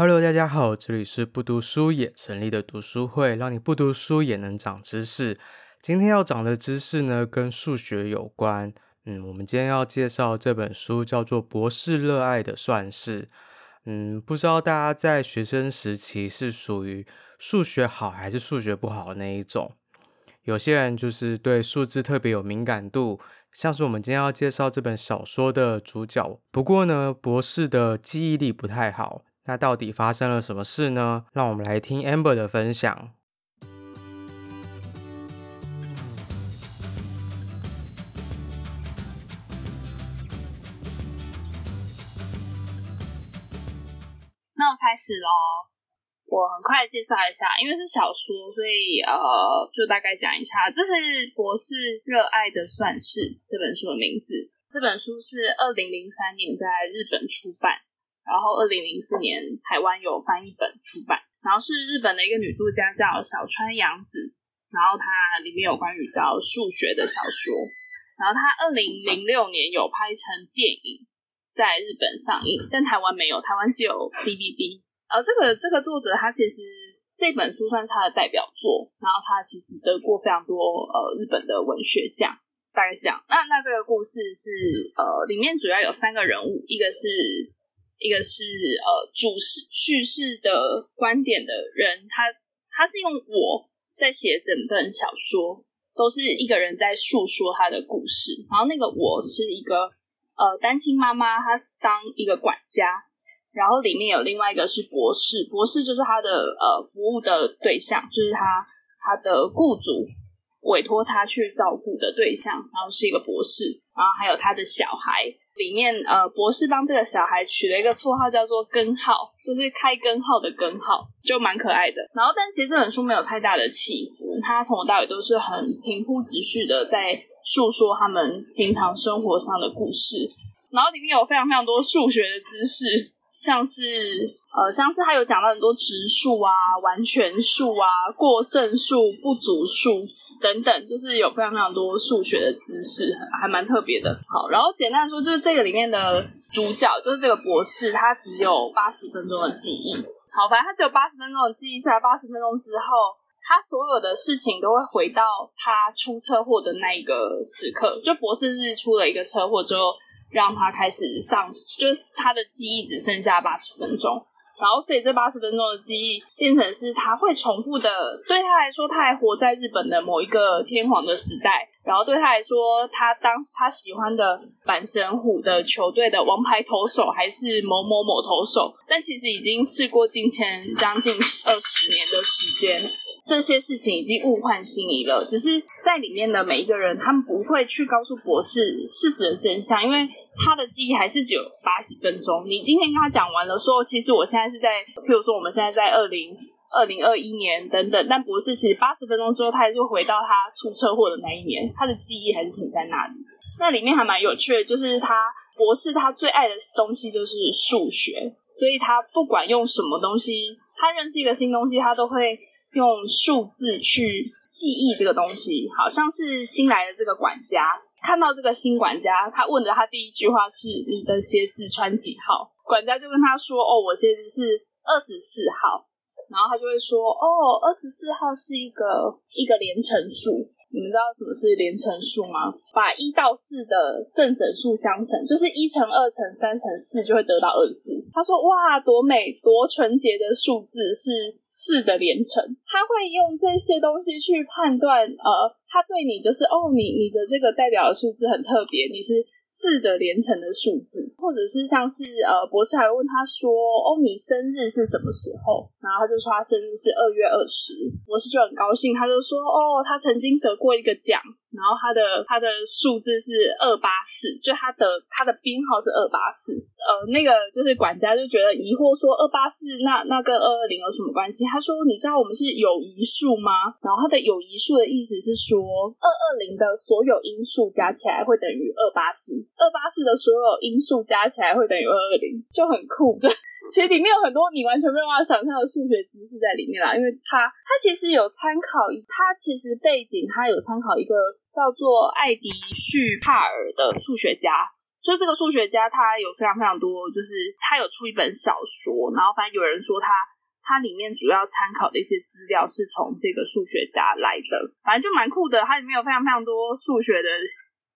Hello，大家好，这里是不读书也成立的读书会，让你不读书也能长知识。今天要讲的知识呢，跟数学有关。嗯，我们今天要介绍这本书叫做《博士热爱的算式》。嗯，不知道大家在学生时期是属于数学好还是数学不好的那一种？有些人就是对数字特别有敏感度，像是我们今天要介绍这本小说的主角。不过呢，博士的记忆力不太好。那到底发生了什么事呢？让我们来听 Amber 的分享。那我开始喽，我很快介绍一下，因为是小说，所以呃，就大概讲一下，这是《博士热爱的算式》这本书的名字。这本书是二零零三年在日本出版。然后，二零零四年台湾有翻译本出版，然后是日本的一个女作家叫小川洋子，然后她里面有关于到数学的小说，然后她二零零六年有拍成电影在日本上映，但台湾没有，台湾只有 D B B。呃这个这个作者他其实这本书算是他的代表作，然后他其实得过非常多呃日本的文学奖，大概是这样。那那这个故事是呃里面主要有三个人物，一个是。一个是呃，主事叙事的观点的人，他他是用我在写整本小说，都是一个人在诉说他的故事。然后那个我是一个呃单亲妈妈，她是当一个管家。然后里面有另外一个是博士，博士就是他的呃服务的对象，就是他他的雇主委托他去照顾的对象，然后是一个博士，然后还有他的小孩。里面呃，博士帮这个小孩取了一个绰号，叫做“根号”，就是开根号的根号，就蛮可爱的。然后，但其实这本书没有太大的起伏，他从头到尾都是很平铺直叙的在诉说他们平常生活上的故事。然后里面有非常非常多数学的知识，像是呃，像是他有讲到很多质数啊、完全数啊、过剩数、不足数。等等，就是有非常非常多数学的知识，还蛮特别的。好，然后简单说，就是这个里面的主角就是这个博士，他只有八十分钟的记忆。好，反正他只有八十分钟的记忆，下来八十分钟之后，他所有的事情都会回到他出车祸的那一个时刻。就博士是出了一个车祸之后，让他开始上，就是他的记忆只剩下八十分钟。然后，所以这八十分钟的记忆变成是他会重复的。对他来说，他还活在日本的某一个天皇的时代。然后对他来说，他当时他喜欢的阪神虎的球队的王牌投手还是某某某投手。但其实已经事过境迁，将近二十年的时间，这些事情已经物换星移了。只是在里面的每一个人，他们不会去告诉博士事实的真相，因为。他的记忆还是只有八十分钟。你今天跟他讲完了，说其实我现在是在，譬如说我们现在在二零二零二一年等等，但博士其实八十分钟之后，他还是会回到他出车祸的那一年，他的记忆还是停在那里。那里面还蛮有趣的，就是他博士他最爱的东西就是数学，所以他不管用什么东西，他认识一个新东西，他都会用数字去记忆这个东西。好像是新来的这个管家。看到这个新管家，他问的他第一句话是：“你的鞋子穿几号？”管家就跟他说：“哦，我鞋子是二十四号。”然后他就会说：“哦，二十四号是一个一个连乘数。”你们知道什么是连乘数吗？把一到四的正整数相乘，就是一乘二乘三乘四就会得到二十四。他说：“哇，多美，多纯洁的数字是四的连乘。”他会用这些东西去判断，呃，他对你就是哦，你你的这个代表的数字很特别，你是。四的连成的数字，或者是像是呃，博士还问他说：“哦，你生日是什么时候？”然后他就说他生日是二月二十。博士就很高兴，他就说：“哦，他曾经得过一个奖。”然后他的他的数字是二八四，就他的他的编号是二八四。呃，那个就是管家就觉得疑惑说，二八四那那跟二二零有什么关系？他说：“你知道我们是有谊数吗？”然后他的有谊数的意思是说，二二零的所有因数加起来会等于二八四，二八四的所有因数加起来会等于二二零，就很酷。就其实里面有很多你完全没有办法想象的数学知识在里面啦，因为他他其实有参考，他其实背景他有参考一个叫做艾迪旭帕尔的数学家，就这个数学家，他有非常非常多，就是他有出一本小说，然后反正有人说他他里面主要参考的一些资料是从这个数学家来的，反正就蛮酷的。它里面有非常非常多数学的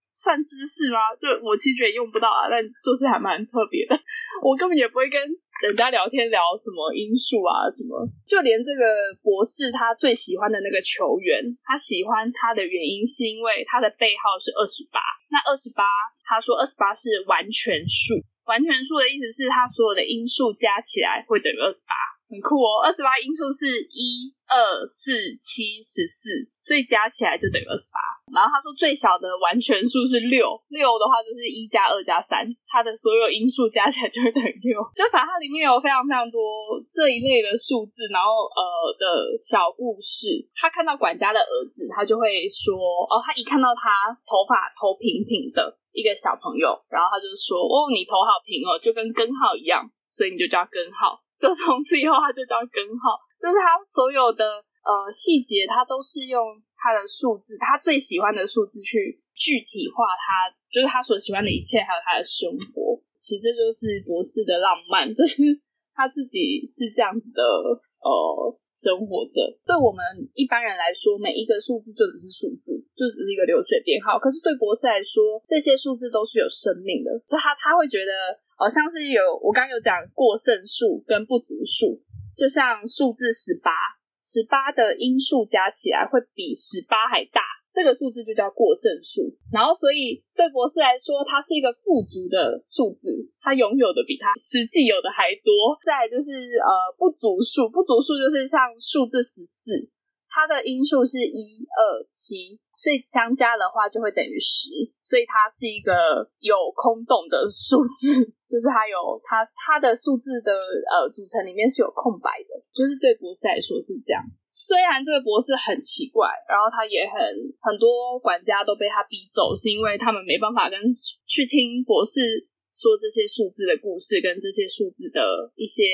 算知识吗？就我其实也用不到啊，但就是还蛮特别的。我根本也不会跟。人家聊天聊什么因素啊，什么，就连这个博士他最喜欢的那个球员，他喜欢他的原因是因为他的背号是二十八。那二十八，他说二十八是完全数，完全数的意思是他所有的因数加起来会等于二十八，很酷哦。二十八因数是一。二四七十四，所以加起来就等于二十八。然后他说最小的完全数是六，六的话就是一加二加三，它的所有因数加起来就会等于六。就反正它里面有非常非常多这一类的数字，然后呃的小故事。他看到管家的儿子，他就会说哦，他一看到他头发头平平的一个小朋友，然后他就说哦，你头好平哦，就跟根号一样，所以你就叫根号。就从此以后，他就叫根号。就是他所有的呃细节，他都是用他的数字，他最喜欢的数字去具体化他，就是他所喜欢的一切，还有他的生活。其实这就是博士的浪漫，就是他自己是这样子的呃生活着。对我们一般人来说，每一个数字就只是数字，就只是一个流水编号。可是对博士来说，这些数字都是有生命的。就他他会觉得，好、像是有我刚刚有讲过剩数跟不足数。就像数字十八，十八的因数加起来会比十八还大，这个数字就叫过剩数。然后，所以对博士来说，它是一个富足的数字，它拥有的比它实际有的还多。再就是呃不足数，不足数就是像数字十四，它的因数是一二七。所以相加的话就会等于十，所以它是一个有空洞的数字，就是它有它它的数字的呃组成里面是有空白的，就是对博士来说是这样。虽然这个博士很奇怪，然后他也很很多管家都被他逼走，是因为他们没办法跟去听博士。说这些数字的故事，跟这些数字的一些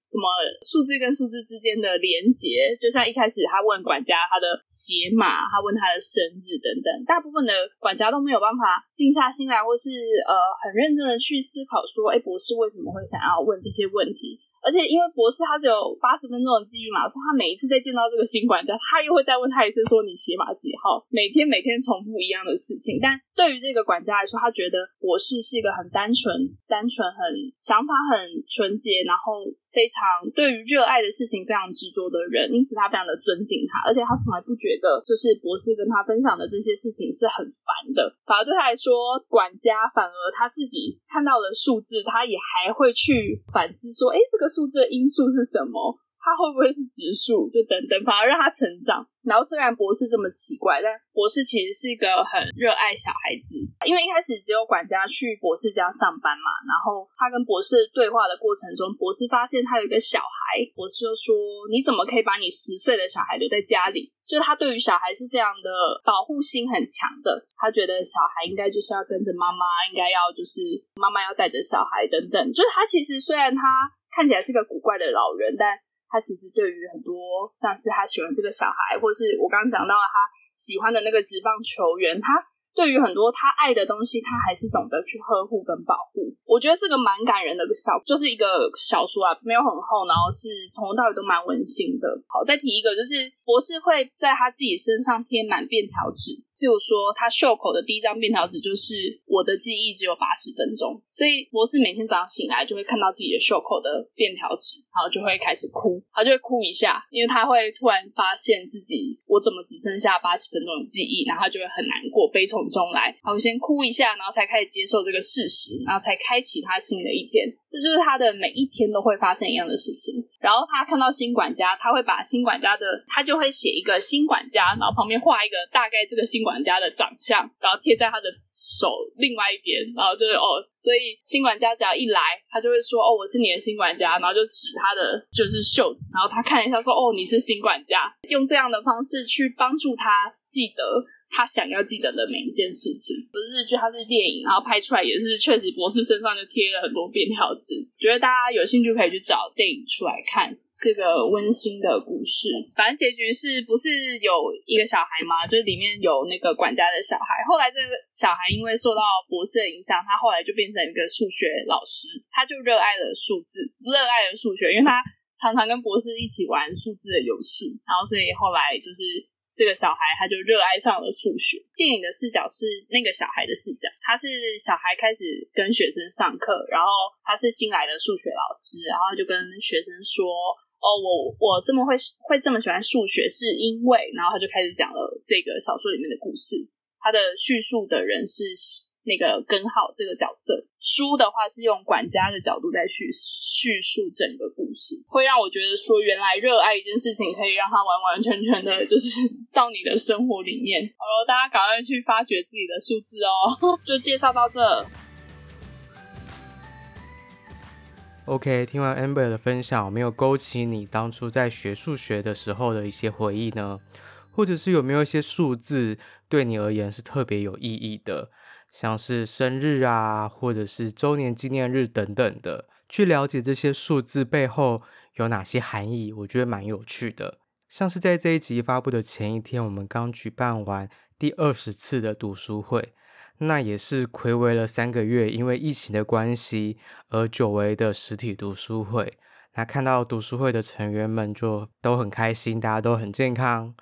什么数字跟数字之间的连结，就像一开始他问管家他的鞋码，他问他的生日等等，大部分的管家都没有办法静下心来，或是呃很认真的去思考说，哎，博士为什么会想要问这些问题？而且因为博士他只有八十分钟的记忆嘛，所以他每一次再见到这个新管家，他又会再问他一次，说你鞋码几号？每天每天重复一样的事情。但对于这个管家来说，他觉得博士是一个很单纯、单纯、很想法很纯洁，然后。非常对于热爱的事情非常执着的人，因此他非常的尊敬他，而且他从来不觉得就是博士跟他分享的这些事情是很烦的，反而对他来说，管家反而他自己看到的数字，他也还会去反思说，哎，这个数字的因素是什么？他会不会是植树？就等等，反而让他成长。然后虽然博士这么奇怪，但博士其实是一个很热爱小孩子。因为一开始只有管家去博士家上班嘛，然后他跟博士对话的过程中，博士发现他有一个小孩，博士就说：“你怎么可以把你十岁的小孩留在家里？”就是他对于小孩是非常的保护心很强的，他觉得小孩应该就是要跟着妈妈，应该要就是妈妈要带着小孩等等。就是他其实虽然他看起来是个古怪的老人，但他其实对于很多像是他喜欢这个小孩，或是我刚刚讲到他喜欢的那个职棒球员，他对于很多他爱的东西，他还是懂得去呵护跟保护。我觉得这个蛮感人的小，就是一个小说啊，没有很厚，然后是从头到尾都蛮温馨的。好，再提一个，就是博士会在他自己身上贴满便条纸。譬如说，他袖口的第一张便条纸就是我的记忆只有八十分钟，所以博士每天早上醒来就会看到自己的袖口的便条纸，然后就会开始哭，他就会哭一下，因为他会突然发现自己我怎么只剩下八十分钟的记忆，然后他就会很难过，悲从中来，好，先哭一下，然后才开始接受这个事实，然后才开启他新的一天。这就是他的每一天都会发生一样的事情。然后他看到新管家，他会把新管家的，他就会写一个新管家，然后旁边画一个大概这个新。管家的长相，然后贴在他的手另外一边，然后就是哦，所以新管家只要一来，他就会说哦，我是你的新管家，然后就指他的就是袖子，然后他看一下说哦，你是新管家，用这样的方式去帮助他记得他想要记得的每一件事情。不是日剧，它是电影，然后拍出来也是确实博士身上就贴了很多便条纸。觉得大家有兴趣可以去找电影出来看，是个温馨的故事。反正结局是不是有一个小孩嘛？就是里面有那个管家的小孩。后来这个小孩因为受到博士的影响，他后来就变成一个数学老师，他就热爱了数字，热爱了数学，因为他。常常跟博士一起玩数字的游戏，然后所以后来就是这个小孩他就热爱上了数学。电影的视角是那个小孩的视角，他是小孩开始跟学生上课，然后他是新来的数学老师，然后就跟学生说：“哦，我我这么会会这么喜欢数学，是因为……”然后他就开始讲了这个小说里面的故事。他的叙述的人是那个根号这个角色，书的话是用管家的角度在叙叙述整个故事，会让我觉得说，原来热爱一件事情可以让它完完全全的，就是 到你的生活里面。好了，大家赶快去发掘自己的数字哦！就介绍到这。OK，听完 Amber 的分享，有没有勾起你当初在学数学的时候的一些回忆呢？或者是有没有一些数字对你而言是特别有意义的，像是生日啊，或者是周年纪念日等等的，去了解这些数字背后有哪些含义，我觉得蛮有趣的。像是在这一集发布的前一天，我们刚举办完第二十次的读书会，那也是睽违了三个月，因为疫情的关系而久违的实体读书会。那看到读书会的成员们就都很开心，大家都很健康。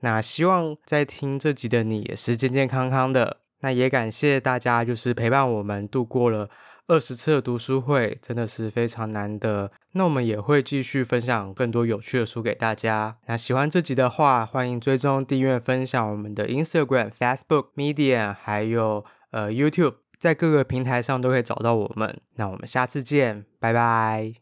那希望在听这集的你也是健健康康的。那也感谢大家，就是陪伴我们度过了二十次的读书会，真的是非常难得。那我们也会继续分享更多有趣的书给大家。那喜欢这集的话，欢迎追踪、订阅、分享我们的 Instagram、Facebook、Medium，还有呃 YouTube，在各个平台上都可以找到我们。那我们下次见，拜拜。